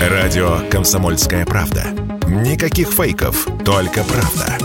Радио «Комсомольская правда». Никаких фейков, только правда.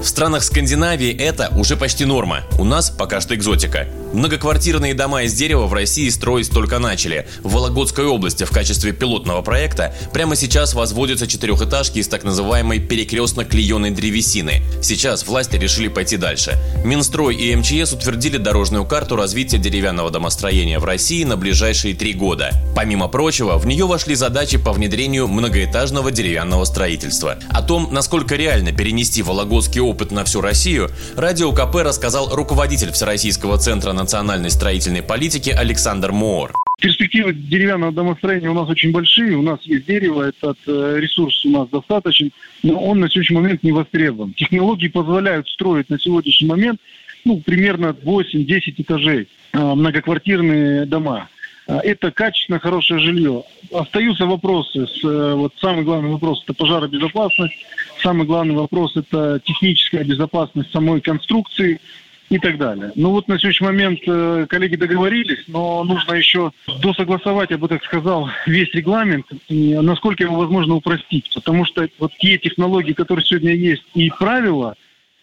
В странах Скандинавии это уже почти норма. У нас пока что экзотика. Многоквартирные дома из дерева в России строить только начали. В Вологодской области в качестве пилотного проекта прямо сейчас возводятся четырехэтажки из так называемой перекрестно-клееной древесины. Сейчас власти решили пойти дальше. Минстрой и МЧС утвердили дорожную карту развития деревянного домостроения в России на ближайшие три года. Помимо прочего, в нее вошли задачи по внедрению многоэтажного деревянного строительства. О том, насколько реально перенести вологодский опыт на всю Россию, Радио КП рассказал руководитель Всероссийского центра национальной строительной политики Александр Моор. Перспективы деревянного домостроения у нас очень большие. У нас есть дерево, этот э, ресурс у нас достаточен, но он на сегодняшний момент не востребован. Технологии позволяют строить на сегодняшний момент ну, примерно 8-10 этажей э, многоквартирные дома. Э, это качественно хорошее жилье. Остаются вопросы. С, вот самый главный вопрос – это пожаробезопасность. Самый главный вопрос – это техническая безопасность самой конструкции и так далее. Ну вот на сегодняшний момент э, коллеги договорились, но нужно еще досогласовать, я бы так сказал, весь регламент, и насколько его возможно упростить. Потому что вот те технологии, которые сегодня есть, и правила,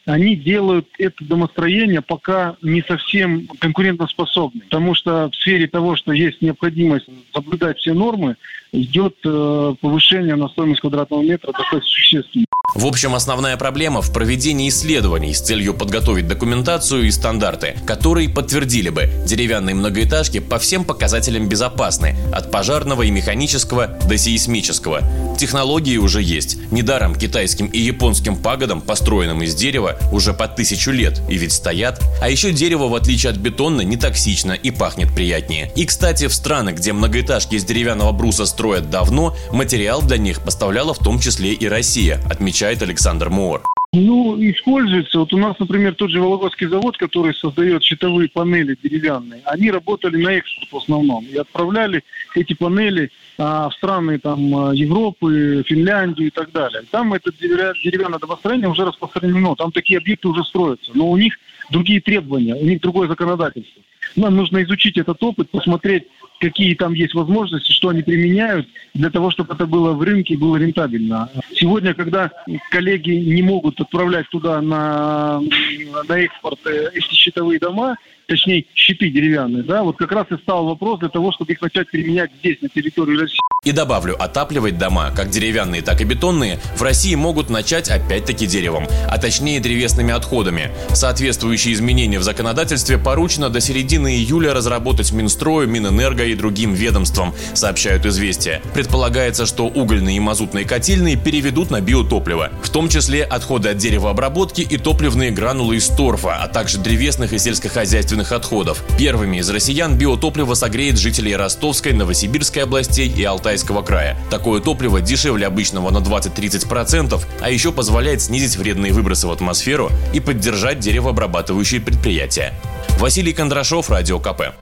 они делают это домостроение пока не совсем конкурентоспособным. Потому что в сфере того, что есть необходимость соблюдать все нормы, идет э, повышение на стоимость квадратного метра достаточно существенно. В общем, основная проблема в проведении исследований с целью подготовить документацию и стандарты, которые подтвердили бы, деревянные многоэтажки по всем показателям безопасны, от пожарного и механического до сейсмического. Технологии уже есть. Недаром китайским и японским пагодам, построенным из дерева, уже по тысячу лет, и ведь стоят. А еще дерево, в отличие от бетона, не токсично и пахнет приятнее. И, кстати, в странах, где многоэтажки из деревянного бруса строят давно, материал для них поставляла в том числе и Россия, отмечает отвечает Александр Моор. Ну, используется. Вот у нас, например, тот же Вологодский завод, который создает щитовые панели деревянные, они работали на экспорт в основном и отправляли эти панели а, в страны там а, Европы, Финляндию и так далее. Там это деревянное домостроение уже распространено, там такие объекты уже строятся, но у них другие требования, у них другое законодательство. Нам нужно изучить этот опыт, посмотреть, какие там есть возможности, что они применяют для того, чтобы это было в рынке было рентабельно. Сегодня, когда коллеги не могут отправлять туда на, на экспорт э, эти щитовые дома, точнее щиты деревянные, да, вот как раз и стал вопрос для того, чтобы их начать применять здесь, на территории России. И добавлю, отапливать дома, как деревянные, так и бетонные, в России могут начать опять-таки деревом, а точнее древесными отходами. Соответствующие изменения в законодательстве поручено до середины июля разработать Минстрою, Минэнерго и другим ведомствам, сообщают «Известия». Предполагается, что угольные и мазутные котельные переведут на биотопливо, в том числе отходы от деревообработки и топливные гранулы из торфа, а также древесных и сельскохозяйственных отходов. Первыми из россиян биотопливо согреет жителей Ростовской, Новосибирской областей и Алтайской Алтайского края. Такое топливо дешевле обычного на 20-30%, а еще позволяет снизить вредные выбросы в атмосферу и поддержать деревообрабатывающие предприятия. Василий Кондрашов, Радио КП.